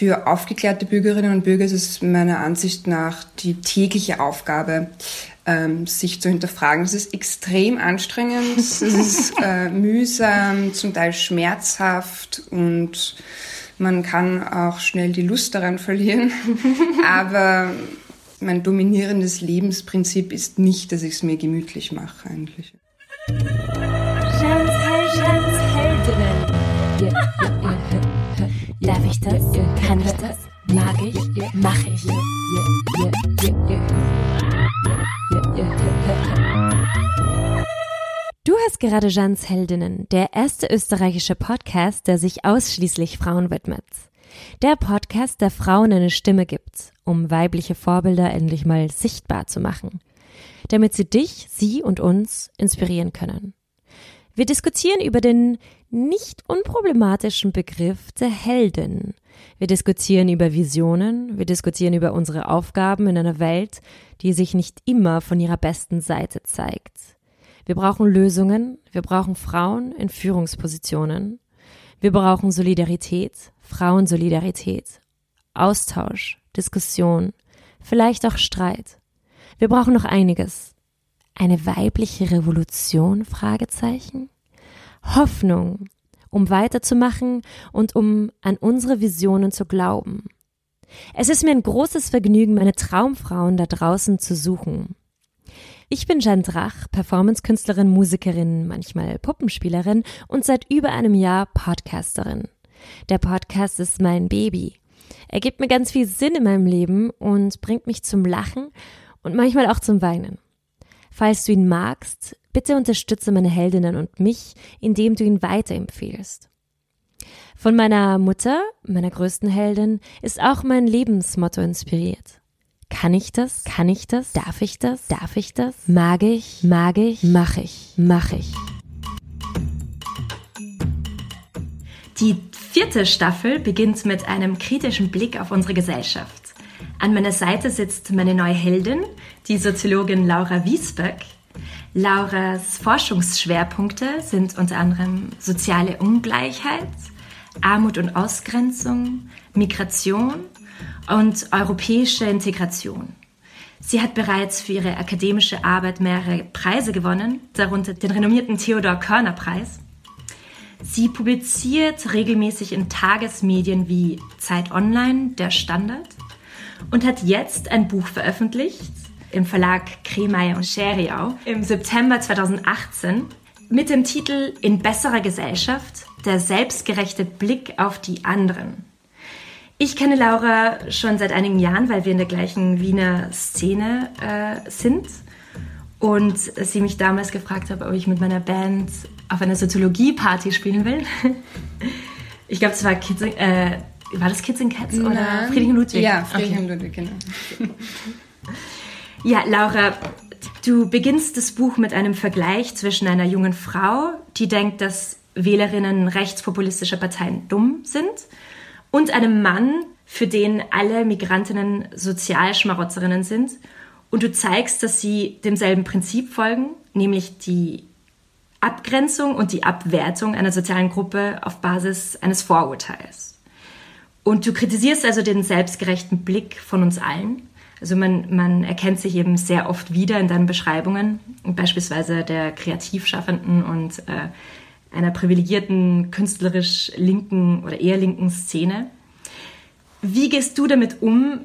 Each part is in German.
für aufgeklärte Bürgerinnen und Bürger ist es meiner Ansicht nach die tägliche Aufgabe, ähm, sich zu hinterfragen. Es ist extrem anstrengend, es ist äh, mühsam, zum Teil schmerzhaft und man kann auch schnell die Lust daran verlieren. Aber mein dominierendes Lebensprinzip ist nicht, dass ich es mir gemütlich mache eigentlich. Darf ich das? Kann ich das? Mag ich? Mach ich? Du hast gerade Jeans Heldinnen, der erste österreichische Podcast, der sich ausschließlich Frauen widmet. Der Podcast, der Frauen eine Stimme gibt, um weibliche Vorbilder endlich mal sichtbar zu machen, damit sie dich, sie und uns inspirieren können. Wir diskutieren über den nicht unproblematischen Begriff der Heldin. Wir diskutieren über Visionen, wir diskutieren über unsere Aufgaben in einer Welt, die sich nicht immer von ihrer besten Seite zeigt. Wir brauchen Lösungen, wir brauchen Frauen in Führungspositionen, wir brauchen Solidarität, Frauensolidarität, Austausch, Diskussion, vielleicht auch Streit. Wir brauchen noch einiges. Eine weibliche Revolution? Fragezeichen? Hoffnung, um weiterzumachen und um an unsere Visionen zu glauben. Es ist mir ein großes Vergnügen, meine Traumfrauen da draußen zu suchen. Ich bin Jeanne Drach, Performancekünstlerin, Musikerin, manchmal Puppenspielerin und seit über einem Jahr Podcasterin. Der Podcast ist mein Baby. Er gibt mir ganz viel Sinn in meinem Leben und bringt mich zum Lachen und manchmal auch zum Weinen. Falls du ihn magst, bitte unterstütze meine Heldinnen und mich, indem du ihn weiterempfehlst. Von meiner Mutter, meiner größten Heldin, ist auch mein Lebensmotto inspiriert. Kann ich das? Kann ich das? Darf ich das? Darf ich das? Mag ich? Mag ich? Mach ich? Mach ich? Die vierte Staffel beginnt mit einem kritischen Blick auf unsere Gesellschaft. An meiner Seite sitzt meine neue Heldin, die Soziologin Laura Wiesbeck. Lauras Forschungsschwerpunkte sind unter anderem soziale Ungleichheit, Armut und Ausgrenzung, Migration und europäische Integration. Sie hat bereits für ihre akademische Arbeit mehrere Preise gewonnen, darunter den renommierten Theodor Körner Preis. Sie publiziert regelmäßig in Tagesmedien wie Zeit Online, Der Standard und hat jetzt ein Buch veröffentlicht im Verlag Kremeyer und Scheriau im September 2018 mit dem Titel In besserer Gesellschaft, der selbstgerechte Blick auf die anderen. Ich kenne Laura schon seit einigen Jahren, weil wir in der gleichen Wiener Szene äh, sind und sie mich damals gefragt hat, ob ich mit meiner Band auf einer Soziologie-Party spielen will. Ich glaube, es war Kids, äh, war das Kids and Cats Nein. oder Friedrich und Ludwig? Ja, Friedrich okay. und Ludwig, genau. ja, Laura, du beginnst das Buch mit einem Vergleich zwischen einer jungen Frau, die denkt, dass Wählerinnen rechtspopulistischer Parteien dumm sind, und einem Mann, für den alle Migrantinnen Sozialschmarotzerinnen sind. Und du zeigst, dass sie demselben Prinzip folgen, nämlich die Abgrenzung und die Abwertung einer sozialen Gruppe auf Basis eines Vorurteils. Und du kritisierst also den selbstgerechten Blick von uns allen. Also man, man erkennt sich eben sehr oft wieder in deinen Beschreibungen, beispielsweise der Kreativschaffenden und äh, einer privilegierten, künstlerisch linken oder eher linken Szene. Wie gehst du damit um,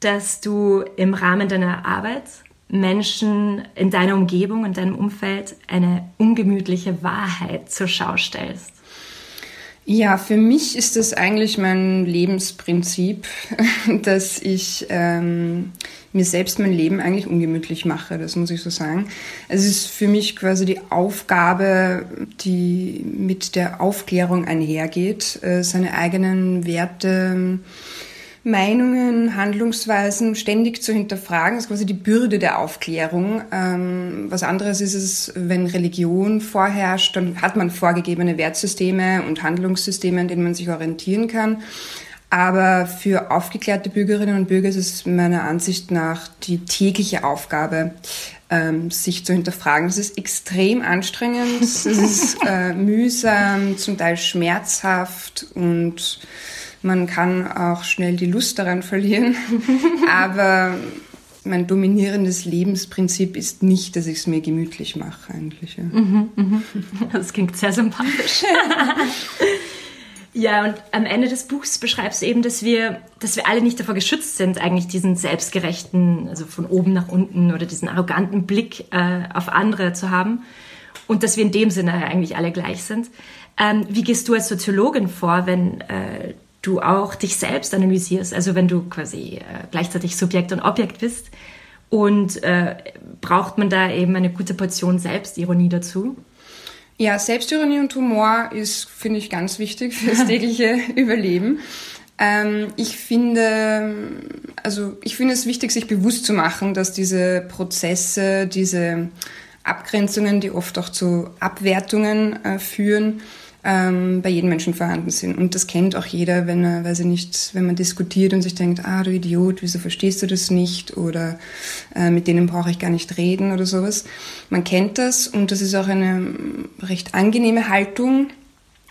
dass du im Rahmen deiner Arbeit Menschen in deiner Umgebung, in deinem Umfeld eine ungemütliche Wahrheit zur Schau stellst? Ja, für mich ist das eigentlich mein Lebensprinzip, dass ich ähm, mir selbst mein Leben eigentlich ungemütlich mache, das muss ich so sagen. Es ist für mich quasi die Aufgabe, die mit der Aufklärung einhergeht, äh, seine eigenen Werte Meinungen, Handlungsweisen ständig zu hinterfragen, ist quasi die Bürde der Aufklärung. Ähm, was anderes ist es, wenn Religion vorherrscht, dann hat man vorgegebene Wertsysteme und Handlungssysteme, an denen man sich orientieren kann. Aber für aufgeklärte Bürgerinnen und Bürger ist es meiner Ansicht nach die tägliche Aufgabe, ähm, sich zu hinterfragen. Das ist extrem anstrengend, es ist äh, mühsam, zum Teil schmerzhaft und Man kann auch schnell die Lust daran verlieren. Aber mein dominierendes Lebensprinzip ist nicht, dass ich es mir gemütlich mache eigentlich. Ja. Mhm, mhm. Das klingt sehr sympathisch. ja, und am Ende des Buchs beschreibst du eben, dass wir, dass wir alle nicht davor geschützt sind, eigentlich diesen selbstgerechten, also von oben nach unten oder diesen arroganten Blick äh, auf andere zu haben und dass wir in dem Sinne eigentlich alle gleich sind. Ähm, wie gehst du als Soziologin vor, wenn äh, du auch dich selbst analysierst, also wenn du quasi äh, gleichzeitig Subjekt und Objekt bist. Und äh, braucht man da eben eine gute Portion Selbstironie dazu? Ja, Selbstironie und Humor ist, finde ich, ganz wichtig für das tägliche Überleben. Ähm, ich finde, also ich finde es wichtig, sich bewusst zu machen, dass diese Prozesse, diese Abgrenzungen, die oft auch zu Abwertungen äh, führen, ähm, bei jedem Menschen vorhanden sind. Und das kennt auch jeder, wenn er, weiß ich nicht, wenn man diskutiert und sich denkt, ah, du Idiot, wieso verstehst du das nicht? Oder äh, mit denen brauche ich gar nicht reden oder sowas. Man kennt das und das ist auch eine recht angenehme Haltung,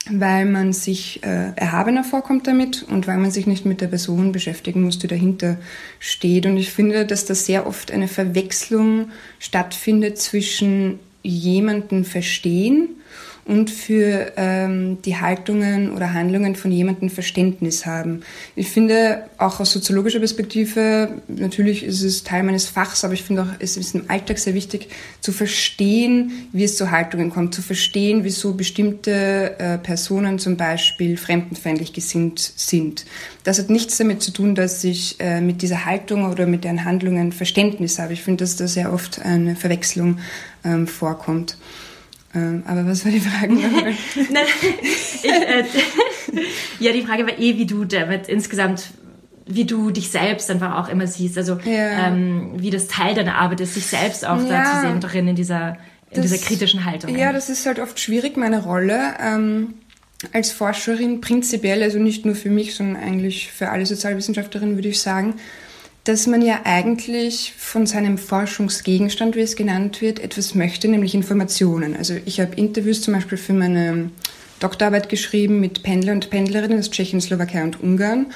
weil man sich äh, erhabener vorkommt damit und weil man sich nicht mit der Person beschäftigen muss, die dahinter steht. Und ich finde, dass da sehr oft eine Verwechslung stattfindet zwischen jemanden verstehen und für ähm, die Haltungen oder Handlungen von jemandem Verständnis haben. Ich finde auch aus soziologischer Perspektive, natürlich ist es Teil meines Fachs, aber ich finde auch, es ist im Alltag sehr wichtig zu verstehen, wie es zu Haltungen kommt, zu verstehen, wieso bestimmte äh, Personen zum Beispiel fremdenfeindlich gesinnt sind. Das hat nichts damit zu tun, dass ich äh, mit dieser Haltung oder mit deren Handlungen Verständnis habe. Ich finde, dass da sehr oft eine Verwechslung ähm, vorkommt. Ähm, aber was war die Frage? Nein, ich, äh, ja, die Frage war eh, wie du damit insgesamt wie du dich selbst einfach auch immer siehst, also ja. ähm, wie das Teil deiner Arbeit ist, sich selbst auch ja. da zu sehen, darin in dieser, in das, dieser kritischen Haltung. Ja, das ist halt oft schwierig, meine Rolle. Ähm, als Forscherin prinzipiell, also nicht nur für mich, sondern eigentlich für alle Sozialwissenschaftlerinnen, würde ich sagen, dass man ja eigentlich von seinem Forschungsgegenstand, wie es genannt wird, etwas möchte, nämlich Informationen. Also ich habe Interviews zum Beispiel für meine Doktorarbeit geschrieben mit Pendler und Pendlerinnen aus Tschechien, Slowakei und Ungarn.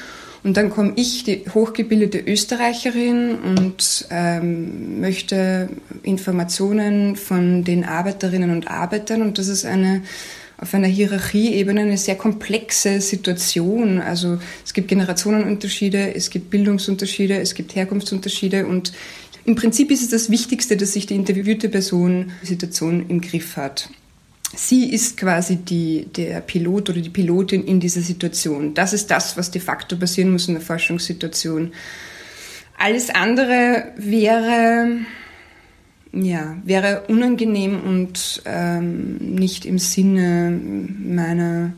Und dann komme ich, die hochgebildete Österreicherin, und ähm, möchte Informationen von den Arbeiterinnen und Arbeitern. Und das ist eine auf einer Hierarchieebene eine sehr komplexe Situation. Also es gibt Generationenunterschiede, es gibt Bildungsunterschiede, es gibt Herkunftsunterschiede und im Prinzip ist es das Wichtigste, dass sich die interviewte Person die Situation im Griff hat. Sie ist quasi die, der Pilot oder die Pilotin in dieser Situation. Das ist das, was de facto passieren muss in der Forschungssituation. Alles andere wäre ja, wäre unangenehm und ähm, nicht im Sinne meiner,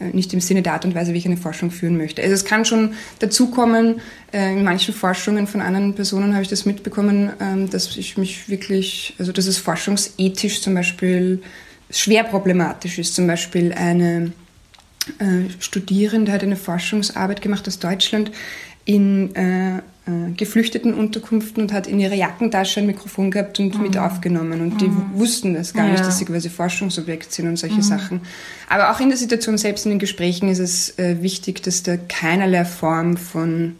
äh, nicht im Sinne der Art und Weise, wie ich eine Forschung führen möchte. Also es kann schon dazu kommen, äh, in manchen Forschungen von anderen Personen habe ich das mitbekommen, ähm, dass ich mich wirklich, also dass es forschungsethisch zum Beispiel schwer problematisch ist. Zum Beispiel eine äh, Studierende hat eine Forschungsarbeit gemacht aus Deutschland in äh, äh, geflüchteten Unterkünften und hat in ihrer Jackentasche ein Mikrofon gehabt und mhm. mit aufgenommen. Und mhm. die wussten das gar ja. nicht, dass sie quasi Forschungsobjekt sind und solche mhm. Sachen. Aber auch in der Situation selbst in den Gesprächen ist es äh, wichtig, dass da keinerlei Form von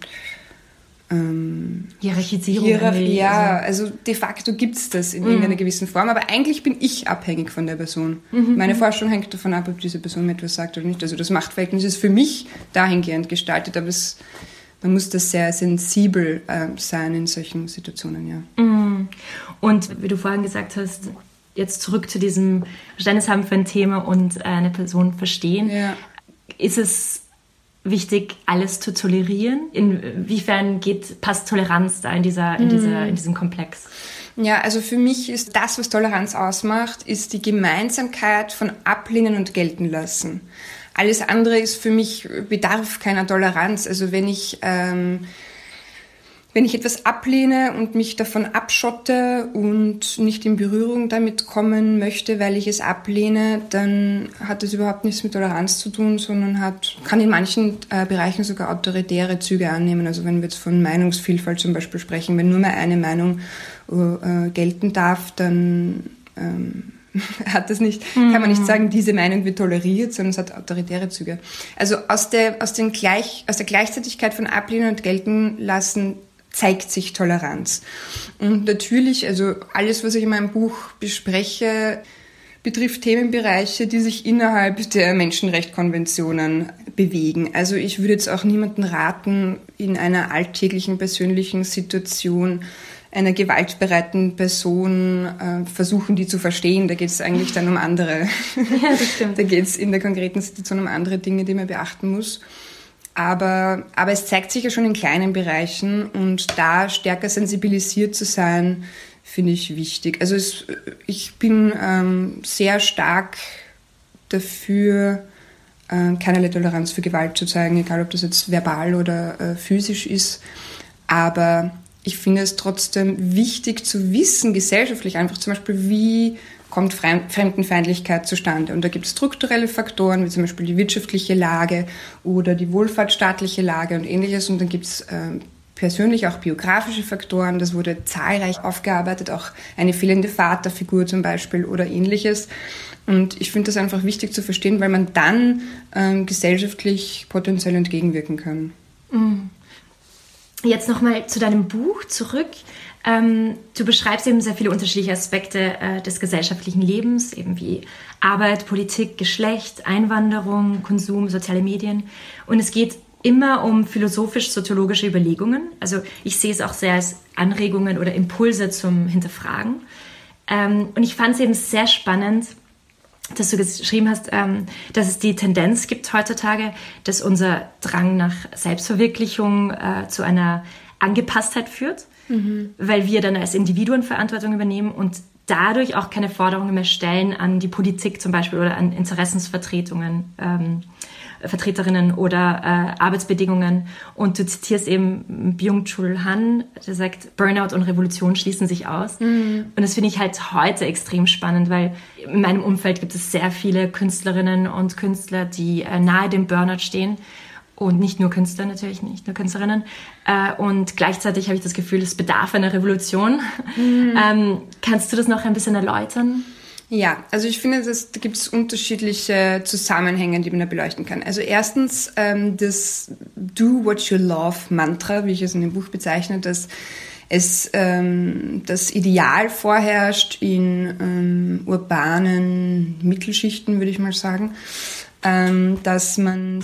ähm, Hierarchisierung. Hierarchie, ja, also. also de facto gibt es das in mhm. irgendeiner gewissen Form, aber eigentlich bin ich abhängig von der Person. Mhm. Meine Forschung hängt davon ab, ob diese Person mir etwas sagt oder nicht. Also das Machtverhältnis ist für mich dahingehend gestaltet, aber es man muss da sehr sensibel äh, sein in solchen Situationen, ja. Mm. Und wie du vorhin gesagt hast, jetzt zurück zu diesem Verständnis haben für ein Thema und eine Person verstehen. Ja. Ist es wichtig, alles zu tolerieren? Inwiefern geht, passt Toleranz da in, dieser, in, dieser, mm. in diesem Komplex? Ja, also für mich ist das, was Toleranz ausmacht, ist die Gemeinsamkeit von Ablehnen und gelten lassen. Alles andere ist für mich, bedarf keiner Toleranz. Also wenn ich, ähm, wenn ich etwas ablehne und mich davon abschotte und nicht in Berührung damit kommen möchte, weil ich es ablehne, dann hat das überhaupt nichts mit Toleranz zu tun, sondern hat, kann in manchen äh, Bereichen sogar autoritäre Züge annehmen. Also wenn wir jetzt von Meinungsvielfalt zum Beispiel sprechen, wenn nur mehr eine Meinung äh, gelten darf, dann ähm, hat das nicht, mhm. kann man nicht mhm. sagen, diese Meinung wird toleriert, sondern es hat autoritäre Züge. Also aus der, aus den Gleich, aus der Gleichzeitigkeit von Ablehnen und Gelten lassen zeigt sich Toleranz. Und natürlich, also alles, was ich in meinem Buch bespreche, betrifft Themenbereiche, die sich innerhalb der Menschenrechtskonventionen bewegen. Also ich würde jetzt auch niemanden raten, in einer alltäglichen persönlichen Situation einer gewaltbereiten Person äh, versuchen, die zu verstehen. Da geht es eigentlich dann um andere. Ja, das stimmt. da geht es in der konkreten Situation um andere Dinge, die man beachten muss. Aber, aber es zeigt sich ja schon in kleinen Bereichen und da stärker sensibilisiert zu sein, finde ich wichtig. Also es, ich bin ähm, sehr stark dafür, äh, keinerlei Toleranz für Gewalt zu zeigen, egal ob das jetzt verbal oder äh, physisch ist. Aber ich finde es trotzdem wichtig zu wissen, gesellschaftlich einfach zum Beispiel, wie kommt Fremdenfeindlichkeit zustande. Und da gibt es strukturelle Faktoren, wie zum Beispiel die wirtschaftliche Lage oder die wohlfahrtsstaatliche Lage und ähnliches. Und dann gibt es äh, persönlich auch biografische Faktoren. Das wurde zahlreich aufgearbeitet, auch eine fehlende Vaterfigur zum Beispiel oder ähnliches. Und ich finde das einfach wichtig zu verstehen, weil man dann ähm, gesellschaftlich potenziell entgegenwirken kann. Mhm. Jetzt nochmal zu deinem Buch zurück. Ähm, du beschreibst eben sehr viele unterschiedliche Aspekte äh, des gesellschaftlichen Lebens, eben wie Arbeit, Politik, Geschlecht, Einwanderung, Konsum, soziale Medien. Und es geht immer um philosophisch-soziologische Überlegungen. Also ich sehe es auch sehr als Anregungen oder Impulse zum Hinterfragen. Ähm, und ich fand es eben sehr spannend, dass du geschrieben hast, ähm, dass es die Tendenz gibt heutzutage, dass unser Drang nach Selbstverwirklichung äh, zu einer Angepasstheit führt, mhm. weil wir dann als Individuen Verantwortung übernehmen und dadurch auch keine Forderungen mehr stellen an die Politik zum Beispiel oder an Interessensvertretungen. Vertreterinnen oder äh, Arbeitsbedingungen. Und du zitierst eben Byung-Chul Han, der sagt, Burnout und Revolution schließen sich aus. Mhm. Und das finde ich halt heute extrem spannend, weil in meinem Umfeld gibt es sehr viele Künstlerinnen und Künstler, die äh, nahe dem Burnout stehen. Und nicht nur Künstler natürlich, nicht nur Künstlerinnen. Äh, und gleichzeitig habe ich das Gefühl, es bedarf einer Revolution. Mhm. Ähm, kannst du das noch ein bisschen erläutern? Ja, also ich finde, dass, da gibt es unterschiedliche Zusammenhänge, die man da beleuchten kann. Also erstens ähm, das Do What You Love Mantra, wie ich es in dem Buch bezeichne, dass es ähm, das Ideal vorherrscht in ähm, urbanen Mittelschichten, würde ich mal sagen, ähm, dass man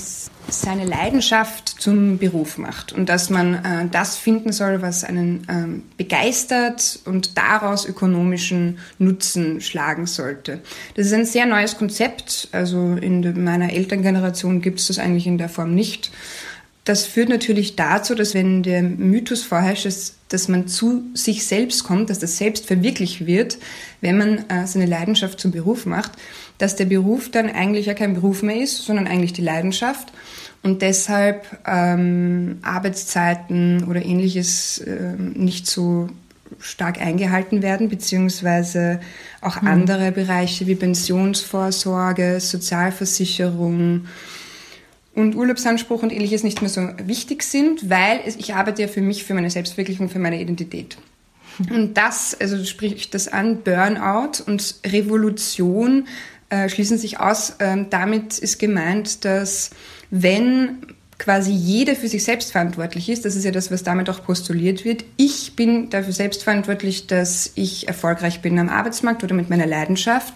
seine Leidenschaft zum Beruf macht und dass man äh, das finden soll, was einen ähm, begeistert und daraus ökonomischen Nutzen schlagen sollte. Das ist ein sehr neues Konzept. Also in meiner Elterngeneration gibt es das eigentlich in der Form nicht. Das führt natürlich dazu, dass wenn der Mythos vorherrscht, dass, dass man zu sich selbst kommt, dass das selbst verwirklicht wird, wenn man äh, seine Leidenschaft zum Beruf macht, dass der Beruf dann eigentlich ja kein Beruf mehr ist, sondern eigentlich die Leidenschaft und deshalb ähm, Arbeitszeiten oder ähnliches äh, nicht so stark eingehalten werden, beziehungsweise auch mhm. andere Bereiche wie Pensionsvorsorge, Sozialversicherung und Urlaubsanspruch und ähnliches nicht mehr so wichtig sind, weil ich arbeite ja für mich, für meine Selbstverwirklichung, für meine Identität. Und das, also spricht das an, Burnout und Revolution äh, schließen sich aus. Ähm, damit ist gemeint, dass wenn quasi jeder für sich selbst verantwortlich ist, das ist ja das, was damit auch postuliert wird. Ich bin dafür selbst verantwortlich, dass ich erfolgreich bin am Arbeitsmarkt oder mit meiner Leidenschaft.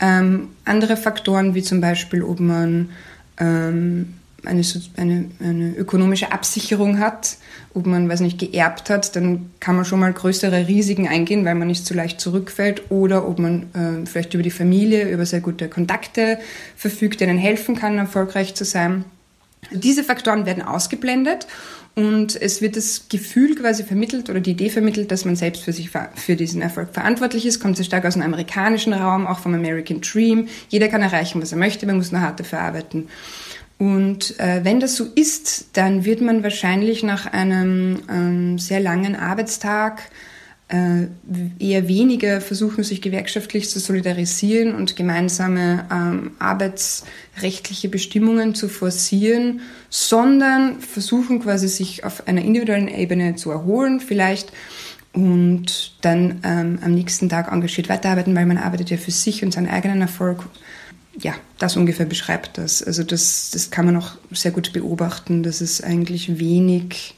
Ähm, andere Faktoren, wie zum Beispiel, ob man ähm, eine, eine, eine ökonomische Absicherung hat, ob man, weiß nicht, geerbt hat, dann kann man schon mal größere Risiken eingehen, weil man nicht so leicht zurückfällt. Oder ob man äh, vielleicht über die Familie, über sehr gute Kontakte verfügt, denen helfen kann, erfolgreich zu sein. Diese Faktoren werden ausgeblendet und es wird das Gefühl quasi vermittelt oder die Idee vermittelt, dass man selbst für sich für diesen Erfolg verantwortlich ist. Kommt sehr stark aus dem amerikanischen Raum, auch vom American Dream. Jeder kann erreichen, was er möchte, man muss nur hart dafür arbeiten. Und äh, wenn das so ist, dann wird man wahrscheinlich nach einem ähm, sehr langen Arbeitstag eher weniger versuchen, sich gewerkschaftlich zu solidarisieren und gemeinsame ähm, arbeitsrechtliche Bestimmungen zu forcieren, sondern versuchen quasi sich auf einer individuellen Ebene zu erholen vielleicht und dann ähm, am nächsten Tag engagiert weiterarbeiten, weil man arbeitet ja für sich und seinen eigenen Erfolg. Ja, das ungefähr beschreibt das. Also das, das kann man auch sehr gut beobachten, dass es eigentlich wenig,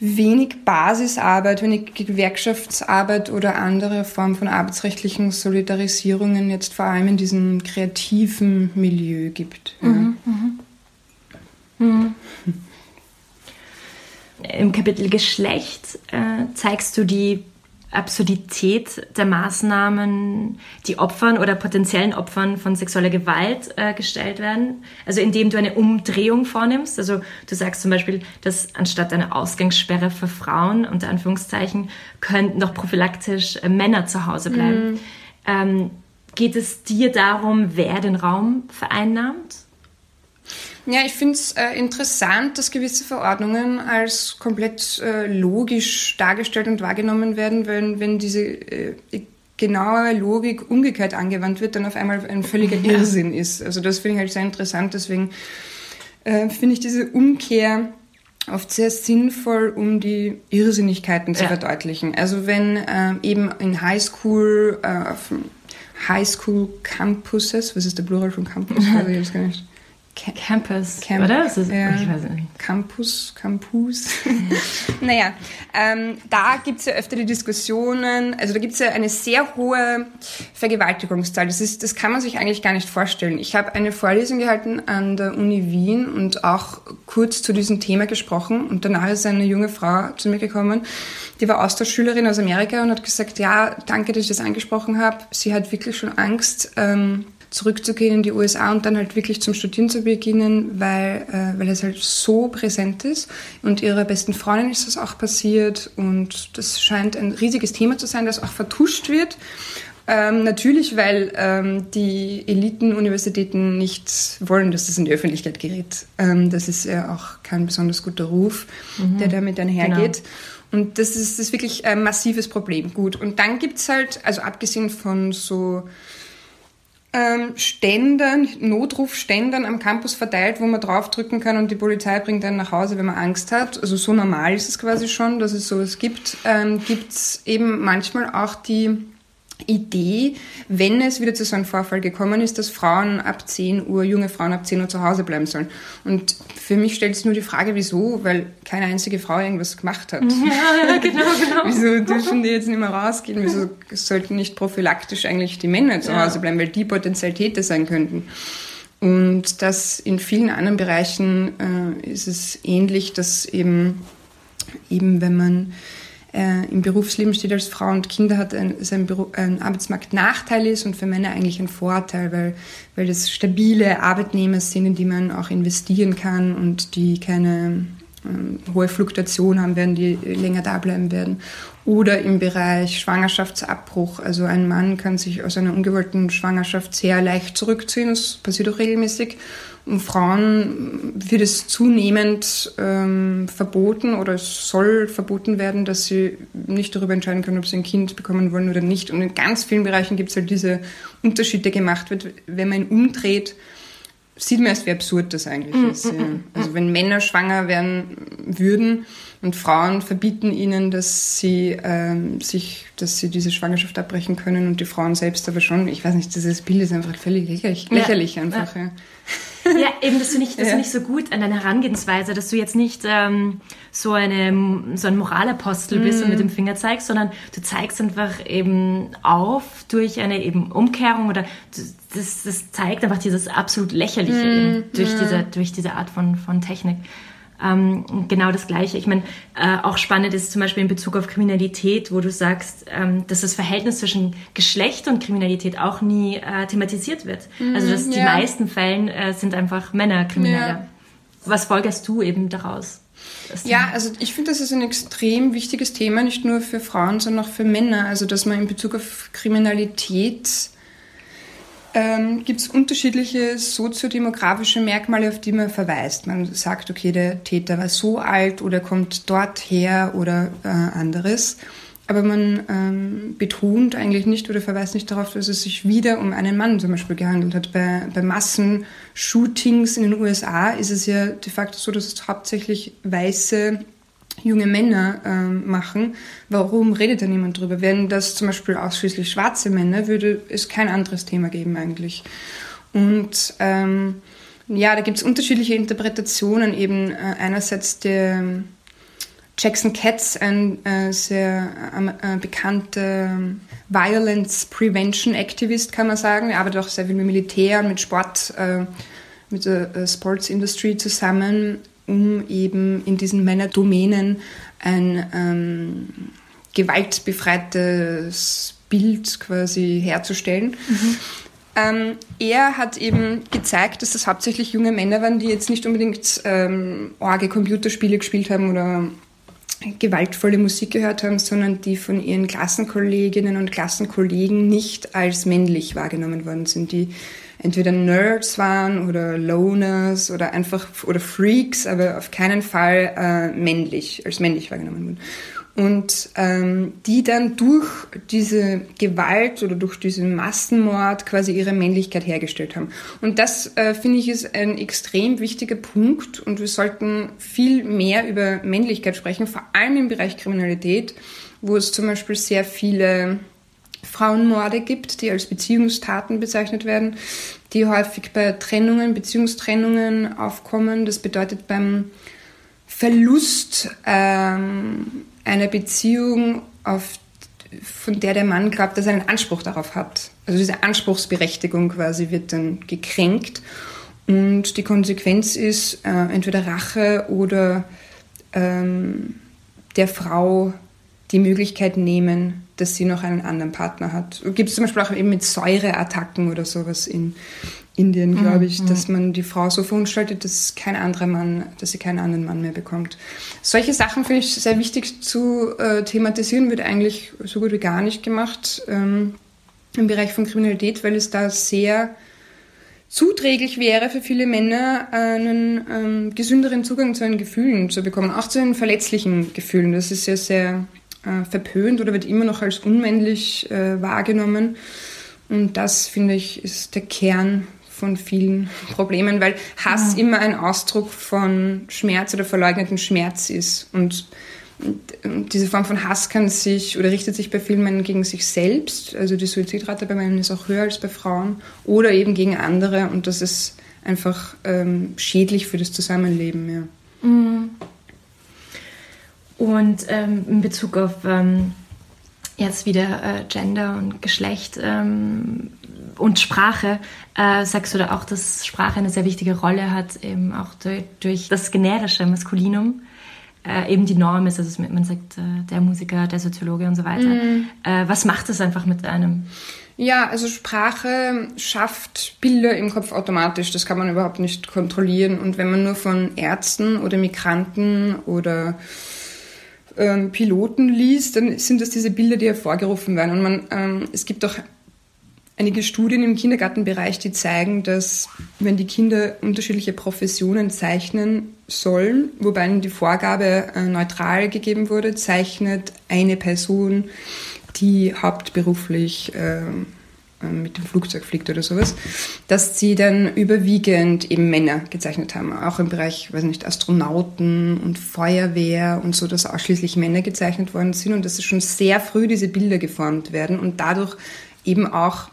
wenig Basisarbeit, wenig Gewerkschaftsarbeit oder andere Formen von arbeitsrechtlichen Solidarisierungen jetzt vor allem in diesem kreativen Milieu gibt. Ja. Mhm, mhm. Mhm. Im Kapitel Geschlecht äh, zeigst du die Absurdität der Maßnahmen, die Opfern oder potenziellen Opfern von sexueller Gewalt äh, gestellt werden. Also indem du eine Umdrehung vornimmst. Also du sagst zum Beispiel, dass anstatt einer Ausgangssperre für Frauen, unter Anführungszeichen, könnten doch prophylaktisch äh, Männer zu Hause bleiben. Mhm. Ähm, geht es dir darum, wer den Raum vereinnahmt? Ja, ich finde es äh, interessant, dass gewisse Verordnungen als komplett äh, logisch dargestellt und wahrgenommen werden, wenn, wenn diese äh, genaue Logik umgekehrt angewandt wird, dann auf einmal ein völliger Irrsinn ist. Also das finde ich halt sehr interessant, deswegen äh, finde ich diese Umkehr oft sehr sinnvoll, um die Irrsinnigkeiten zu ja. verdeutlichen. Also wenn äh, eben in Highschool, äh, auf Highschool Campuses, was ist der Plural von Campus? Also ich gar nicht. Campus, Camp oder? Ist, ja, ich weiß nicht. Campus, Campus. naja, ähm, da gibt es ja öfter die Diskussionen, also da gibt es ja eine sehr hohe Vergewaltigungszahl. Das, ist, das kann man sich eigentlich gar nicht vorstellen. Ich habe eine Vorlesung gehalten an der Uni Wien und auch kurz zu diesem Thema gesprochen und danach ist eine junge Frau zu mir gekommen, die war Austauschschülerin aus Amerika und hat gesagt, ja, danke, dass ich das angesprochen habe. Sie hat wirklich schon Angst, ähm, zurückzugehen in die USA und dann halt wirklich zum Studieren zu beginnen, weil, äh, weil es halt so präsent ist. Und ihrer besten Freundin ist das auch passiert und das scheint ein riesiges Thema zu sein, das auch vertuscht wird. Ähm, natürlich, weil ähm, die Elitenuniversitäten nicht wollen, dass das in die Öffentlichkeit gerät. Ähm, das ist ja auch kein besonders guter Ruf, mhm. der damit einhergeht. Genau. Und das ist, das ist wirklich ein massives Problem. Gut. Und dann gibt's halt, also abgesehen von so ähm, Ständern, Notrufständern am Campus verteilt, wo man draufdrücken kann und die Polizei bringt einen nach Hause, wenn man Angst hat. Also so normal ist es quasi schon, dass es sowas gibt. Ähm, gibt es eben manchmal auch die Idee, wenn es wieder zu so einem Vorfall gekommen ist, dass Frauen ab 10 Uhr, junge Frauen ab 10 Uhr zu Hause bleiben sollen. Und für mich stellt sich nur die Frage, wieso, weil keine einzige Frau irgendwas gemacht hat. Ja, genau, genau. wieso dürfen die jetzt nicht mehr rausgehen? Wieso sollten nicht prophylaktisch eigentlich die Männer zu Hause bleiben, weil die potenziell Täter sein könnten? Und das in vielen anderen Bereichen äh, ist es ähnlich, dass eben, eben wenn man äh, im Berufsleben steht als Frau und Kinder hat, ein, Beruf, ein Arbeitsmarktnachteil ist und für Männer eigentlich ein Vorteil, weil, weil das stabile Arbeitnehmer sind, in die man auch investieren kann und die keine ähm, hohe Fluktuation haben werden, die länger da bleiben werden. Oder im Bereich Schwangerschaftsabbruch. Also ein Mann kann sich aus einer ungewollten Schwangerschaft sehr leicht zurückziehen. Das passiert auch regelmäßig. Und Frauen wird es zunehmend ähm, verboten oder es soll verboten werden, dass sie nicht darüber entscheiden können, ob sie ein Kind bekommen wollen oder nicht. Und in ganz vielen Bereichen gibt es halt diese Unterschiede gemacht wird. Wenn man ihn umdreht, sieht man erst, wie absurd das eigentlich mm, ist. Mm, ja. Mm, also wenn Männer schwanger werden würden und Frauen verbieten ihnen, dass sie ähm, sich, dass sie diese Schwangerschaft abbrechen können und die Frauen selbst aber schon. Ich weiß nicht, dieses Bild ist einfach völlig lächerlich, lächerlich ja. einfach. Ja. Ja, eben, das finde ich, das ja. Ich so gut an deiner Herangehensweise, dass du jetzt nicht ähm, so, eine, so ein Moralapostel bist mm. und mit dem Finger zeigst, sondern du zeigst einfach eben auf durch eine eben Umkehrung oder das, das zeigt einfach dieses absolut Lächerliche mm. eben durch, mm. diese, durch diese Art von, von Technik. Ähm, genau das Gleiche. Ich meine, äh, auch spannend ist zum Beispiel in Bezug auf Kriminalität, wo du sagst, ähm, dass das Verhältnis zwischen Geschlecht und Kriminalität auch nie äh, thematisiert wird. Mhm, also dass die meisten Fällen äh, sind einfach Männer Kriminelle. Ja. Was folgerst du eben daraus? Ja, also ich finde, das ist ein extrem wichtiges Thema, nicht nur für Frauen, sondern auch für Männer. Also dass man in Bezug auf Kriminalität ähm, gibt es unterschiedliche soziodemografische Merkmale, auf die man verweist. Man sagt, okay, der Täter war so alt oder kommt dort her oder äh, anderes. Aber man ähm, betont eigentlich nicht oder verweist nicht darauf, dass es sich wieder um einen Mann zum Beispiel gehandelt hat. Bei, bei Massenshootings in den USA ist es ja de facto so, dass es hauptsächlich weiße junge Männer ähm, machen, warum redet da niemand drüber? Wenn das zum Beispiel ausschließlich schwarze Männer, würde es kein anderes Thema geben eigentlich. Und ähm, ja, da gibt es unterschiedliche Interpretationen, eben äh, einerseits der Jackson Katz, ein äh, sehr äh, bekannter Violence Prevention Activist, kann man sagen. Er arbeitet auch sehr viel mit Militär und mit Sport, äh, mit der äh, Sports Industry zusammen, um eben in diesen Männerdomänen ein ähm, gewaltbefreites Bild quasi herzustellen. Mhm. Ähm, er hat eben gezeigt, dass das hauptsächlich junge Männer waren, die jetzt nicht unbedingt ähm, orge Computerspiele gespielt haben oder gewaltvolle Musik gehört haben, sondern die von ihren Klassenkolleginnen und Klassenkollegen nicht als männlich wahrgenommen worden sind, die entweder Nerds waren oder Loners oder einfach oder Freaks, aber auf keinen Fall äh, männlich als männlich wahrgenommen wurden und ähm, die dann durch diese Gewalt oder durch diesen Massenmord quasi ihre Männlichkeit hergestellt haben. Und das äh, finde ich ist ein extrem wichtiger Punkt und wir sollten viel mehr über Männlichkeit sprechen, vor allem im Bereich Kriminalität, wo es zum Beispiel sehr viele Frauenmorde gibt, die als Beziehungstaten bezeichnet werden, die häufig bei Trennungen, Beziehungstrennungen aufkommen. Das bedeutet beim Verlust ähm, einer Beziehung, auf, von der der Mann glaubt, dass er einen Anspruch darauf hat. Also diese Anspruchsberechtigung quasi wird dann gekränkt. Und die Konsequenz ist äh, entweder Rache oder ähm, der Frau die Möglichkeit nehmen, dass sie noch einen anderen Partner hat. Gibt es zum Beispiel auch eben mit Säureattacken oder sowas in, Indien, glaube ich, mhm. dass man die Frau so verunstaltet, dass kein anderer Mann, dass sie keinen anderen Mann mehr bekommt. Solche Sachen finde ich sehr wichtig zu äh, thematisieren, wird eigentlich so gut wie gar nicht gemacht ähm, im Bereich von Kriminalität, weil es da sehr zuträglich wäre für viele Männer, einen ähm, gesünderen Zugang zu ihren Gefühlen zu bekommen, auch zu den verletzlichen Gefühlen. Das ist ja sehr äh, verpönt oder wird immer noch als unmännlich äh, wahrgenommen. Und das, finde ich, ist der Kern von vielen Problemen, weil Hass ja. immer ein Ausdruck von Schmerz oder verleugneten Schmerz ist. Und diese Form von Hass kann sich oder richtet sich bei vielen Männern gegen sich selbst. Also die Suizidrate bei Männern ist auch höher als bei Frauen. Oder eben gegen andere. Und das ist einfach ähm, schädlich für das Zusammenleben. Ja. Mhm. Und ähm, in Bezug auf ähm, jetzt wieder äh, Gender und Geschlecht ähm, und Sprache, äh, sagst du da auch, dass Sprache eine sehr wichtige Rolle hat, eben auch durch, durch das generische Maskulinum äh, eben die Norm ist, also man sagt äh, der Musiker, der Soziologe und so weiter. Mhm. Äh, was macht das einfach mit einem? Ja, also Sprache schafft Bilder im Kopf automatisch. Das kann man überhaupt nicht kontrollieren. Und wenn man nur von Ärzten oder Migranten oder ähm, Piloten liest, dann sind das diese Bilder, die hervorgerufen werden. Und man, ähm, es gibt auch einige Studien im Kindergartenbereich, die zeigen, dass wenn die Kinder unterschiedliche Professionen zeichnen sollen, wobei ihnen die Vorgabe äh, neutral gegeben wurde, zeichnet eine Person, die hauptberuflich äh, mit dem Flugzeug fliegt oder sowas, dass sie dann überwiegend eben Männer gezeichnet haben, auch im Bereich, weiß nicht, Astronauten und Feuerwehr und so, dass ausschließlich Männer gezeichnet worden sind und dass schon sehr früh diese Bilder geformt werden und dadurch eben auch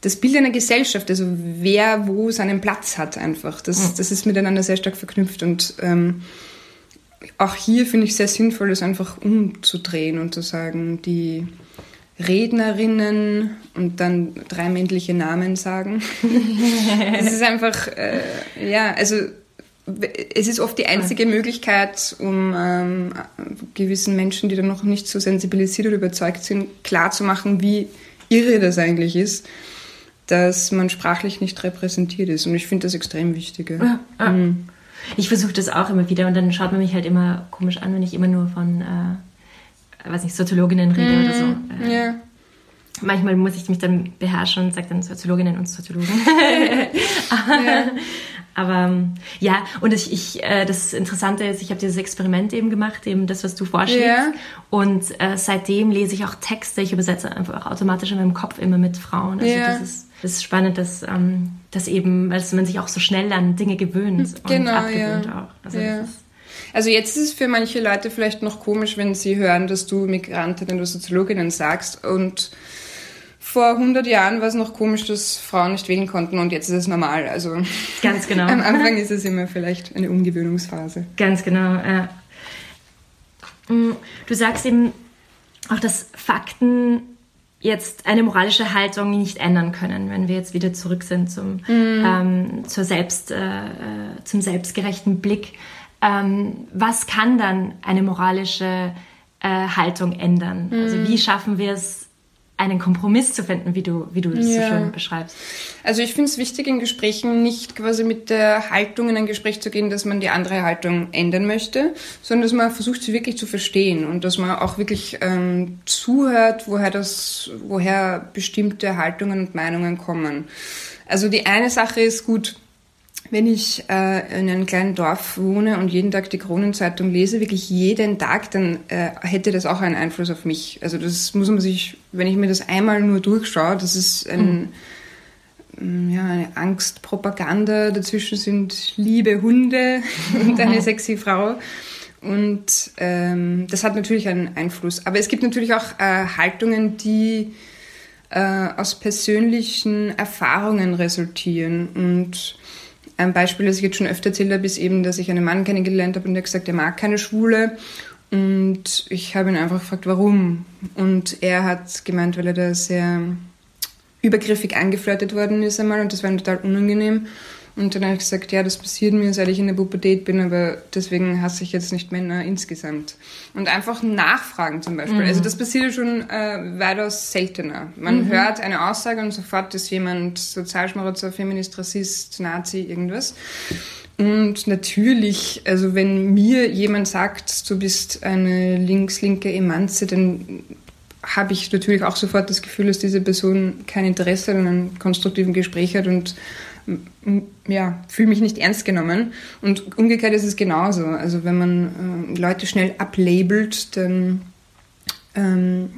das Bild einer Gesellschaft, also wer wo seinen Platz hat einfach, das, mhm. das ist miteinander sehr stark verknüpft und ähm, auch hier finde ich sehr sinnvoll, das einfach umzudrehen und zu sagen, die Rednerinnen und dann drei männliche Namen sagen. es ist einfach, äh, ja, also es ist oft die einzige Möglichkeit, um ähm, gewissen Menschen, die dann noch nicht so sensibilisiert oder überzeugt sind, klarzumachen, wie irre das eigentlich ist dass man sprachlich nicht repräsentiert ist. Und ich finde das extrem wichtig. Ja. Ja, mhm. Ich versuche das auch immer wieder und dann schaut man mich halt immer komisch an, wenn ich immer nur von, äh, weiß nicht, Soziologinnen rede mhm. oder so. Äh, ja. Manchmal muss ich mich dann beherrschen und sage dann Soziologinnen und Soziologen. Aber ähm, ja, und ich, ich äh, das Interessante ist, ich habe dieses Experiment eben gemacht, eben das, was du vorschlägst. Yeah. Und äh, seitdem lese ich auch Texte, ich übersetze einfach automatisch in meinem Kopf immer mit Frauen. Also yeah. das, ist, das ist spannend, dass, ähm, dass eben, weil man sich auch so schnell an Dinge gewöhnt genau, und abgewöhnt ja. auch. Also ja. das ist, Also jetzt ist es für manche Leute vielleicht noch komisch, wenn sie hören, dass du Migrantinnen oder Soziologinnen sagst und vor 100 Jahren war es noch komisch, dass Frauen nicht wählen konnten und jetzt ist es normal. Also ganz genau. am Anfang ist es immer vielleicht eine Umgewöhnungsphase. Ganz genau. Ja. Mm, du sagst eben auch, dass Fakten jetzt eine moralische Haltung nicht ändern können, wenn wir jetzt wieder zurück sind zum, mhm. ähm, zur Selbst, äh, äh zum selbstgerechten Blick. Ähm, was kann dann eine moralische äh, Haltung ändern? Mhm. Also wie schaffen wir es, einen Kompromiss zu finden, wie du, wie du das ja. so schön beschreibst. Also ich finde es wichtig, in Gesprächen nicht quasi mit der Haltung in ein Gespräch zu gehen, dass man die andere Haltung ändern möchte, sondern dass man versucht, sie wirklich zu verstehen und dass man auch wirklich ähm, zuhört, woher das, woher bestimmte Haltungen und Meinungen kommen. Also die eine Sache ist gut, wenn ich äh, in einem kleinen Dorf wohne und jeden Tag die Kronenzeitung lese, wirklich jeden Tag, dann äh, hätte das auch einen Einfluss auf mich. Also das muss man sich, wenn ich mir das einmal nur durchschaue, das ist ein, mhm. ja, eine Angstpropaganda. Dazwischen sind liebe Hunde und eine sexy Frau. Und ähm, das hat natürlich einen Einfluss. Aber es gibt natürlich auch äh, Haltungen, die äh, aus persönlichen Erfahrungen resultieren und ein Beispiel, das ich jetzt schon öfter erzählt habe, ist eben, dass ich einen Mann kennengelernt habe und der gesagt, er mag keine Schwule. Und ich habe ihn einfach gefragt, warum. Und er hat gemeint, weil er da sehr übergriffig angeflirtet worden ist einmal und das war ihm total unangenehm. Und dann habe ich gesagt, ja, das passiert mir, seit ich in der Pubertät bin, aber deswegen hasse ich jetzt nicht Männer insgesamt. Und einfach nachfragen zum Beispiel. Mhm. Also das passiert ja schon äh, weitaus seltener. Man mhm. hört eine Aussage und sofort ist jemand Sozialschmarotzer, Feminist, Rassist, Nazi, irgendwas. Und natürlich, also wenn mir jemand sagt, du bist eine links-linke Emanze, dann habe ich natürlich auch sofort das Gefühl, dass diese Person kein Interesse an einem konstruktiven Gespräch hat und ja, fühle mich nicht ernst genommen. Und umgekehrt ist es genauso. Also wenn man äh, Leute schnell ablabelt, dann ähm,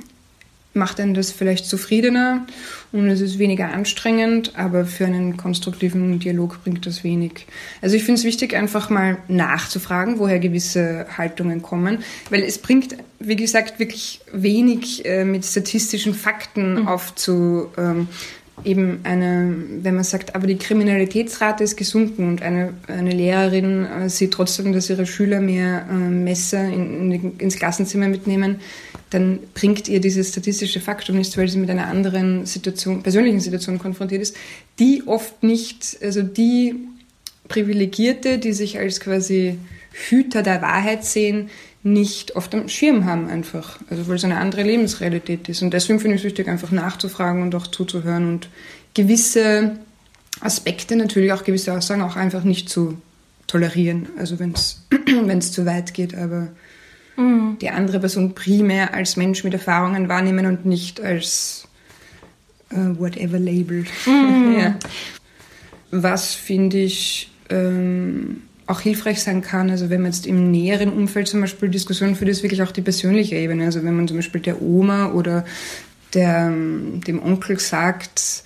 macht einen das vielleicht zufriedener und es ist weniger anstrengend, aber für einen konstruktiven Dialog bringt das wenig. Also ich finde es wichtig, einfach mal nachzufragen, woher gewisse Haltungen kommen, weil es bringt, wie gesagt, wirklich wenig äh, mit statistischen Fakten mhm. aufzu, ähm, eben eine, wenn man sagt, aber die Kriminalitätsrate ist gesunken und eine, eine Lehrerin äh, sieht trotzdem, dass ihre Schüler mehr äh, Messer in, in, ins Klassenzimmer mitnehmen, dann bringt ihr dieses statistische Faktum nichts, weil sie mit einer anderen Situation, persönlichen Situation konfrontiert ist, die oft nicht, also die Privilegierte, die sich als quasi Hüter der Wahrheit sehen, nicht oft am Schirm haben einfach. Also weil es eine andere Lebensrealität ist. Und deswegen finde ich es wichtig, einfach nachzufragen und auch zuzuhören und gewisse Aspekte, natürlich auch gewisse Aussagen auch einfach nicht zu tolerieren. Also wenn es zu weit geht, aber mhm. die andere Person primär als Mensch mit Erfahrungen wahrnehmen und nicht als uh, whatever Label. Mhm. ja. Was finde ich ähm, auch hilfreich sein kann. Also wenn man jetzt im näheren Umfeld zum Beispiel Diskussionen führt, ist wirklich auch die persönliche Ebene. Also wenn man zum Beispiel der Oma oder der, dem Onkel sagt,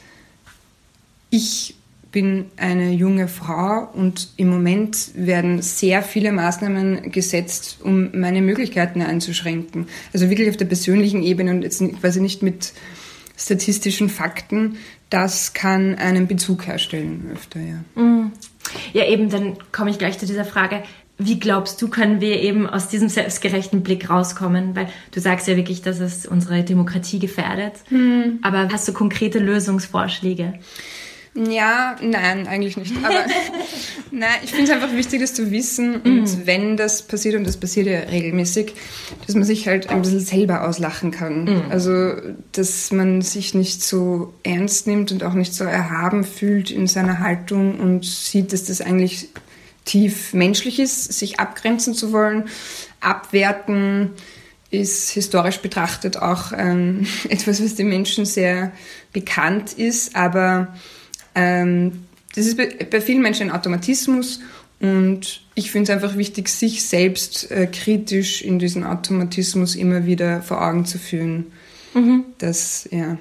ich bin eine junge Frau und im Moment werden sehr viele Maßnahmen gesetzt, um meine Möglichkeiten einzuschränken. Also wirklich auf der persönlichen Ebene und jetzt quasi nicht mit statistischen Fakten. Das kann einen Bezug herstellen öfter, ja. Ja, eben, dann komme ich gleich zu dieser Frage. Wie glaubst du, können wir eben aus diesem selbstgerechten Blick rauskommen? Weil du sagst ja wirklich, dass es unsere Demokratie gefährdet. Hm. Aber hast du konkrete Lösungsvorschläge? Ja, nein, eigentlich nicht. Aber nein, ich finde es einfach wichtig, das zu wissen. Und mm. wenn das passiert, und das passiert ja regelmäßig, dass man sich halt ein bisschen selber auslachen kann. Mm. Also, dass man sich nicht so ernst nimmt und auch nicht so erhaben fühlt in seiner Haltung und sieht, dass das eigentlich tief menschlich ist, sich abgrenzen zu wollen, abwerten ist historisch betrachtet auch ähm, etwas, was den Menschen sehr bekannt ist, aber ähm, das ist bei, bei, vielen Menschen ein Automatismus und ich finde es einfach wichtig, sich selbst äh, kritisch in diesen Automatismus immer wieder vor Augen zu führen, mhm. dass, ja,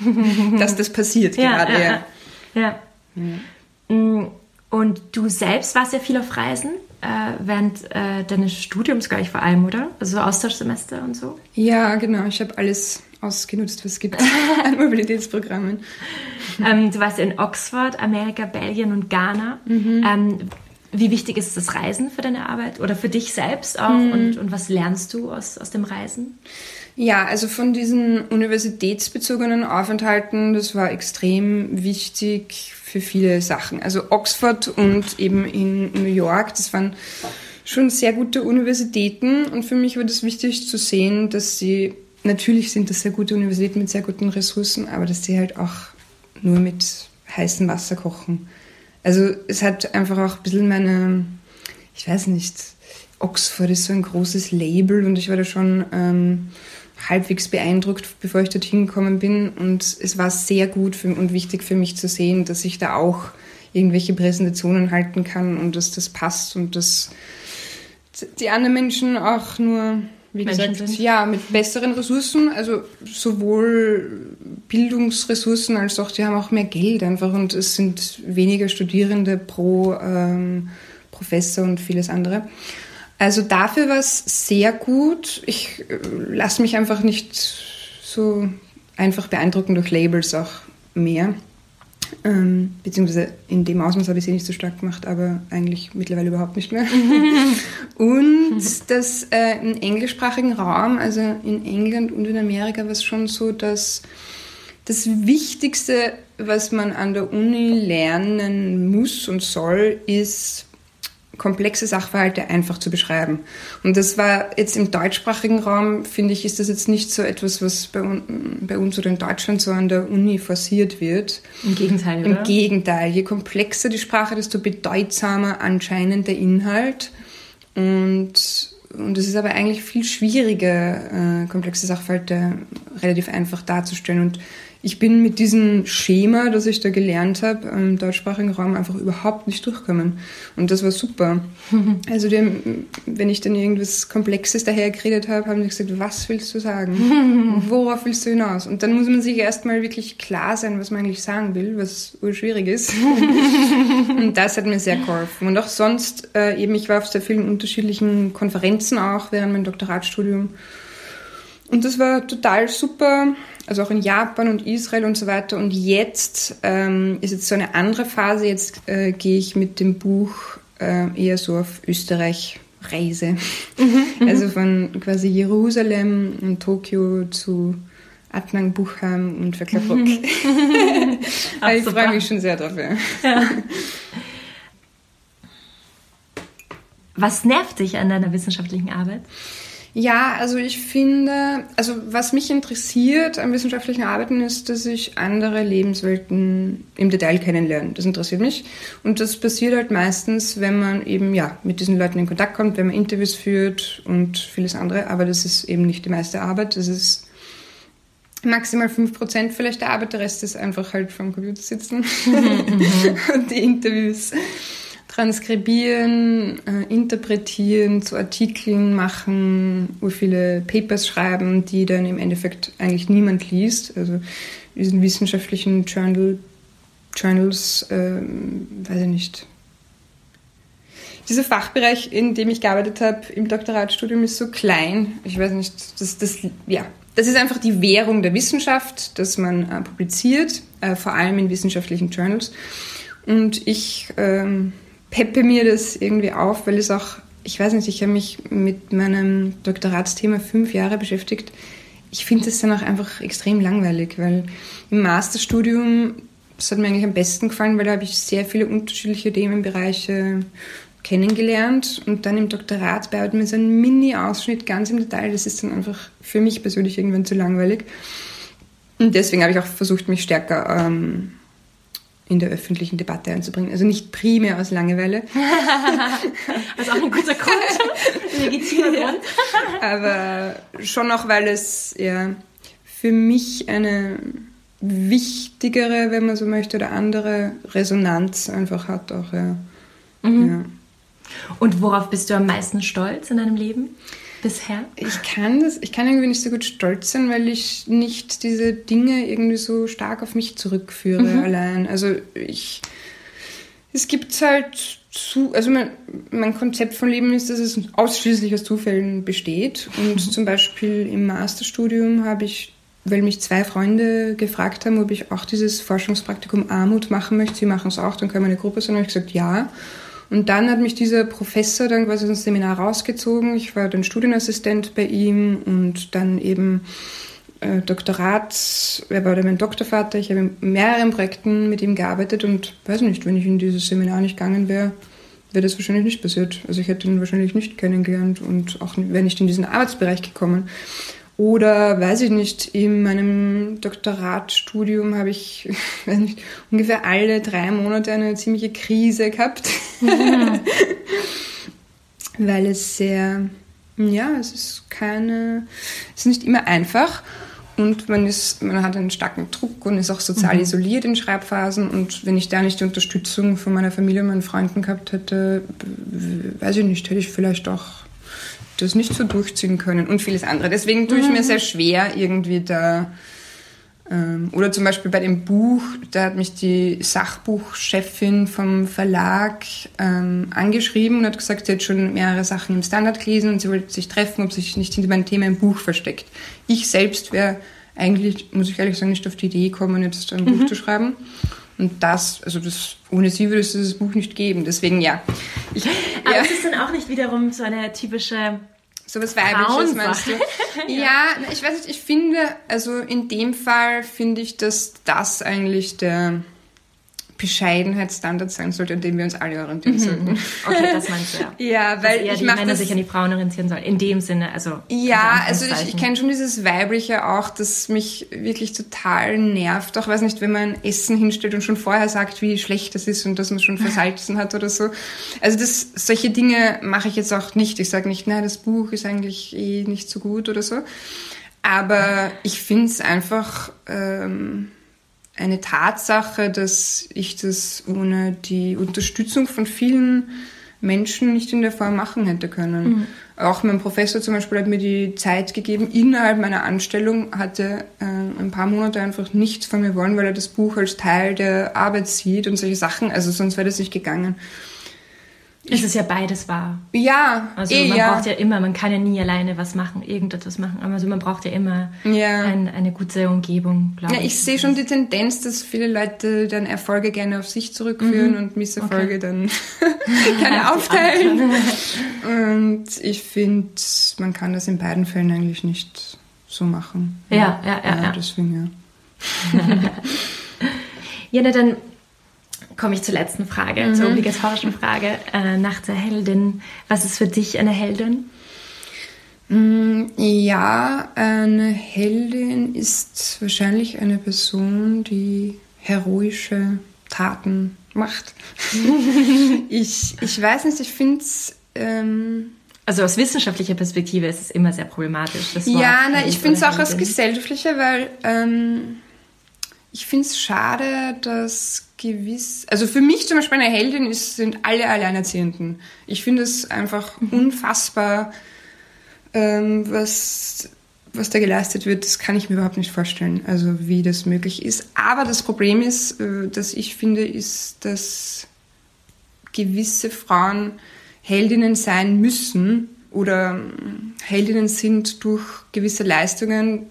dass das passiert ja, gerade. Ja, ja. ja. Mm, und du selbst warst ja viel auf Reisen. äh, während äh, deines Studiums gleich vor allem, oder? Also so Austauschsemester und so? Ja, genau. Ich habe alles ausgenutzt, was es gibt an Mobilitätsprogrammen. Ähm, du warst in Oxford, Amerika, Belgien und Ghana. Mhm. Ähm, wie wichtig ist das Reisen für deine Arbeit oder für dich selbst auch? Mhm. Und, und was lernst du aus, aus dem Reisen? Ja, also von diesen universitätsbezogenen Aufenthalten, das war extrem wichtig für viele Sachen. Also Oxford und eben in New York, das waren schon sehr gute Universitäten und für mich war das wichtig zu sehen, dass sie, natürlich sind das sehr gute Universitäten mit sehr guten Ressourcen, aber dass sie halt auch nur mit heißem Wasser kochen. Also es hat einfach auch ein bisschen meine, ich weiß nicht, Oxford ist so ein großes Label und ich war da schon ähm, halbwegs beeindruckt, bevor ich dorthin gekommen bin. Und es war sehr gut für, und wichtig für mich zu sehen, dass ich da auch irgendwelche Präsentationen halten kann und dass das passt und dass die anderen Menschen auch nur, wie Menschen gesagt, sind. ja, mit besseren Ressourcen, also sowohl Bildungsressourcen als auch, die haben auch mehr Geld einfach und es sind weniger Studierende pro ähm, Professor und vieles andere. Also dafür war es sehr gut. Ich äh, lasse mich einfach nicht so einfach beeindrucken durch Labels auch mehr. Ähm, beziehungsweise in dem Ausmaß habe ich sie nicht so stark gemacht, aber eigentlich mittlerweile überhaupt nicht mehr. und das äh, im englischsprachigen Raum, also in England und in Amerika, war es schon so, dass das Wichtigste, was man an der Uni lernen muss und soll, ist komplexe Sachverhalte einfach zu beschreiben. Und das war jetzt im deutschsprachigen Raum, finde ich, ist das jetzt nicht so etwas, was bei, bei uns oder in Deutschland so an der Uni forciert wird. Im Gegenteil, Im oder? Gegenteil. Je komplexer die Sprache, desto bedeutsamer anscheinend der Inhalt. Und und es ist aber eigentlich viel schwieriger, äh, komplexe Sachverhalte relativ einfach darzustellen. Und ich bin mit diesem Schema, das ich da gelernt habe, im deutschsprachigen Raum einfach überhaupt nicht durchgekommen. Und das war super. Also die, wenn ich dann irgendwas Komplexes dahergeredet habe, haben sie gesagt, was willst du sagen? Worauf willst du hinaus? Und dann muss man sich erstmal wirklich klar sein, was man eigentlich sagen will, was urschwierig ist. und das hat mir sehr geholfen. Und auch sonst, äh, eben, ich war auf sehr vielen unterschiedlichen Konferenzen auch während meinem Doktoratstudium. Und das war total super also auch in Japan und Israel und so weiter. Und jetzt ähm, ist jetzt so eine andere Phase. Jetzt äh, gehe ich mit dem Buch äh, eher so auf Österreich Reise. Mhm, mhm. also von quasi Jerusalem und Tokio zu Adnan Buchheim und Verklapprock. Mhm. ich freue mich schon sehr drauf. Ja. ja. Was nervt dich an deiner wissenschaftlichen Arbeit? Ja, also ich finde, also was mich interessiert am wissenschaftlichen Arbeiten ist, dass ich andere Lebenswelten im Detail kennenlerne. Das interessiert mich. Und das passiert halt meistens, wenn man eben ja mit diesen Leuten in Kontakt kommt, wenn man Interviews führt und vieles andere. Aber das ist eben nicht die meiste Arbeit. Das ist maximal 5% vielleicht der Arbeit. Der Rest ist einfach halt vom Computer sitzen mhm, und die Interviews transkribieren, äh, interpretieren, zu Artikeln machen, wo viele Papers schreiben, die dann im Endeffekt eigentlich niemand liest. Also diesen wissenschaftlichen Journal, Journals, äh, weiß ich nicht. Dieser Fachbereich, in dem ich gearbeitet habe im Doktoratstudium, ist so klein. Ich weiß nicht, das, das, ja, das ist einfach die Währung der Wissenschaft, dass man äh, publiziert, äh, vor allem in wissenschaftlichen Journals. Und ich ähm, peppe mir das irgendwie auf, weil es auch, ich weiß nicht, ich habe mich mit meinem Doktoratsthema fünf Jahre beschäftigt. Ich finde das dann auch einfach extrem langweilig, weil im Masterstudium, das hat mir eigentlich am besten gefallen, weil da habe ich sehr viele unterschiedliche Themenbereiche kennengelernt und dann im Doktorat bearbeitet mir so einen Mini-Ausschnitt ganz im Detail. Das ist dann einfach für mich persönlich irgendwann zu langweilig. Und deswegen habe ich auch versucht, mich stärker ähm, in der öffentlichen Debatte einzubringen. Also nicht primär aus Langeweile. das ist auch ein guter Grund. Legitimer Grund. Aber schon auch, weil es ja für mich eine wichtigere, wenn man so möchte, oder andere Resonanz einfach hat auch, ja. Mhm. ja. Und worauf bist du am meisten stolz in deinem Leben? Bisher? Ich kann das, ich kann irgendwie nicht so gut stolz sein, weil ich nicht diese Dinge irgendwie so stark auf mich zurückführe mhm. allein. Also ich, es gibt halt zu, also mein, mein Konzept von Leben ist, dass es ausschließlich aus Zufällen besteht. Und mhm. zum Beispiel im Masterstudium habe ich, weil mich zwei Freunde gefragt haben, ob ich auch dieses Forschungspraktikum Armut machen möchte, sie machen es auch, dann können wir eine Gruppe sein, habe ich gesagt, ja. Und dann hat mich dieser Professor dann quasi ins Seminar rausgezogen. Ich war dann Studienassistent bei ihm und dann eben äh, Doktorat, er war mein Doktorvater, ich habe in mehreren Projekten mit ihm gearbeitet und weiß nicht, wenn ich in dieses Seminar nicht gegangen wäre, wäre das wahrscheinlich nicht passiert. Also ich hätte ihn wahrscheinlich nicht kennengelernt und auch wäre nicht in diesen Arbeitsbereich gekommen. Oder weiß ich nicht, in meinem Doktoratstudium habe ich nicht, ungefähr alle drei Monate eine ziemliche Krise gehabt. Mhm. Weil es sehr, ja, es ist keine, es ist nicht immer einfach. Und man, ist, man hat einen starken Druck und ist auch sozial mhm. isoliert in Schreibphasen. Und wenn ich da nicht die Unterstützung von meiner Familie und meinen Freunden gehabt hätte, weiß ich nicht, hätte ich vielleicht auch das nicht so durchziehen können und vieles andere. Deswegen tue ich mhm. mir sehr schwer, irgendwie da. Ähm, oder zum Beispiel bei dem Buch, da hat mich die Sachbuchchefin vom Verlag ähm, angeschrieben und hat gesagt, sie hat schon mehrere Sachen im Standard gelesen und sie wollte sich treffen, ob sich nicht hinter meinem Thema im Buch versteckt. Ich selbst wäre eigentlich, muss ich ehrlich sagen, nicht auf die Idee gekommen, jetzt ein mhm. Buch zu schreiben. Und das, also das, ohne sie würde es dieses Buch nicht geben. Deswegen ja. Ich, Aber ja. es ist dann auch nicht wiederum so eine typische so was Weibliches meinst du? ja. ja, ich weiß nicht, ich finde, also in dem Fall finde ich, dass das eigentlich der Bescheidenheitsstandard sein sollte, an dem wir uns alle orientieren mhm. sollten. Okay, das meinst du ja. Ja, weil ich die Männer das, sich an die Frauen orientieren sollen. In dem Sinne, also. Ja, also ich, ich kenne schon dieses Weibliche auch, das mich wirklich total nervt. Auch weiß nicht, wenn man Essen hinstellt und schon vorher sagt, wie schlecht das ist und dass man schon versalzen hat oder so. Also das, solche Dinge mache ich jetzt auch nicht. Ich sage nicht, nein, das Buch ist eigentlich eh nicht so gut oder so. Aber ich finde es einfach. Ähm, eine Tatsache, dass ich das ohne die Unterstützung von vielen Menschen nicht in der Form machen hätte können. Mhm. Auch mein Professor zum Beispiel hat mir die Zeit gegeben, innerhalb meiner Anstellung hatte äh, ein paar Monate einfach nichts von mir wollen, weil er das Buch als Teil der Arbeit sieht und solche Sachen. Also sonst wäre das nicht gegangen. Es ist ja beides wahr. Ja, also eh, man ja. braucht ja immer, man kann ja nie alleine was machen, irgendetwas machen. Also man braucht ja immer ja. Ein, eine gute Umgebung, glaube ja, ich. Ich sehe schon die Tendenz, dass viele Leute dann Erfolge gerne auf sich zurückführen mhm. und Misserfolge okay. dann gerne aufteilen. und ich finde, man kann das in beiden Fällen eigentlich nicht so machen. Ja, ja, ja. ja, ja. Deswegen, ja. ja, na dann komme ich zur letzten Frage, mhm. zur obligatorischen Frage äh, nach der Heldin. Was ist für dich eine Heldin? Mm, ja, eine Heldin ist wahrscheinlich eine Person, die heroische Taten macht. ich, ich weiß nicht, ich finde es. Ähm, also aus wissenschaftlicher Perspektive ist es immer sehr problematisch. ja, na, ich finde es auch aus gesellschaftlicher, weil ähm, ich finde es schade, dass gewiss, also für mich zum Beispiel eine Heldin ist, sind alle Alleinerziehenden. Ich finde es einfach mhm. unfassbar, ähm, was, was da geleistet wird. Das kann ich mir überhaupt nicht vorstellen, also wie das möglich ist. Aber das Problem ist, äh, dass ich finde, ist, dass gewisse Frauen Heldinnen sein müssen oder ähm, Heldinnen sind durch gewisse Leistungen,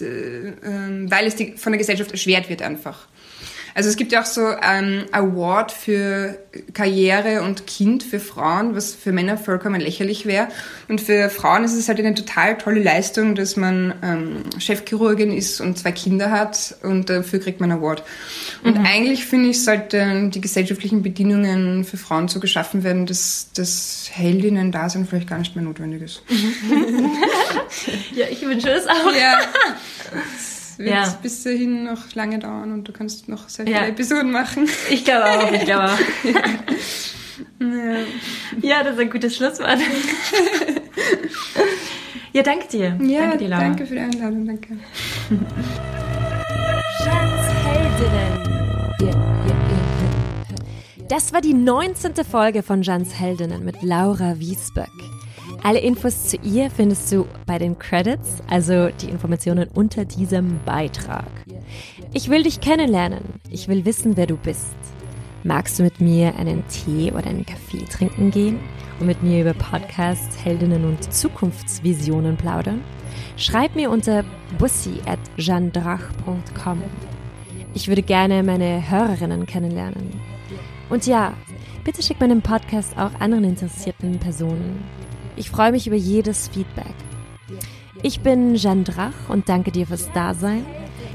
weil es die, von der Gesellschaft erschwert wird einfach. Also es gibt ja auch so ein Award für Karriere und Kind für Frauen, was für Männer vollkommen lächerlich wäre. Und für Frauen ist es halt eine total tolle Leistung, dass man ähm, Chefchirurgin ist und zwei Kinder hat und dafür kriegt man einen Award. Und mhm. eigentlich finde ich, sollten die gesellschaftlichen Bedingungen für Frauen so geschaffen werden, dass das Heldinnen-Dasein vielleicht gar nicht mehr notwendig ist. ja, ich wünsche es auch. Ja. wird ja. bis dahin noch lange dauern und du kannst noch sehr viele ja. Episoden machen. Ich glaube auch, ich glaube auch. ja. ja, das ist ein gutes Schlusswort. ja, danke dir. Ja, danke dir, Laura. Danke für die Einladung, danke. Das war die 19. Folge von Jans Heldinnen mit Laura Wiesböck. Alle Infos zu ihr findest du bei den Credits, also die Informationen unter diesem Beitrag. Ich will dich kennenlernen. Ich will wissen, wer du bist. Magst du mit mir einen Tee oder einen Kaffee trinken gehen und mit mir über Podcasts, Heldinnen und Zukunftsvisionen plaudern? Schreib mir unter bussi at jeandrach.com. Ich würde gerne meine Hörerinnen kennenlernen. Und ja, bitte schick meinen Podcast auch anderen interessierten Personen. Ich freue mich über jedes Feedback. Ich bin Jeanne Drach und danke dir fürs Dasein.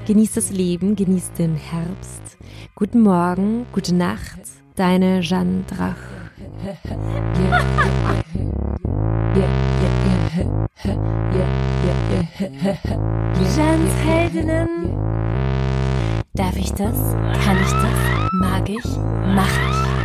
Genieß das Leben, genieß den Herbst. Guten Morgen, gute Nacht, deine Jeanne Drach. Jeans Heldinnen. Darf ich das? Kann ich das? Mag ich? Mach ich?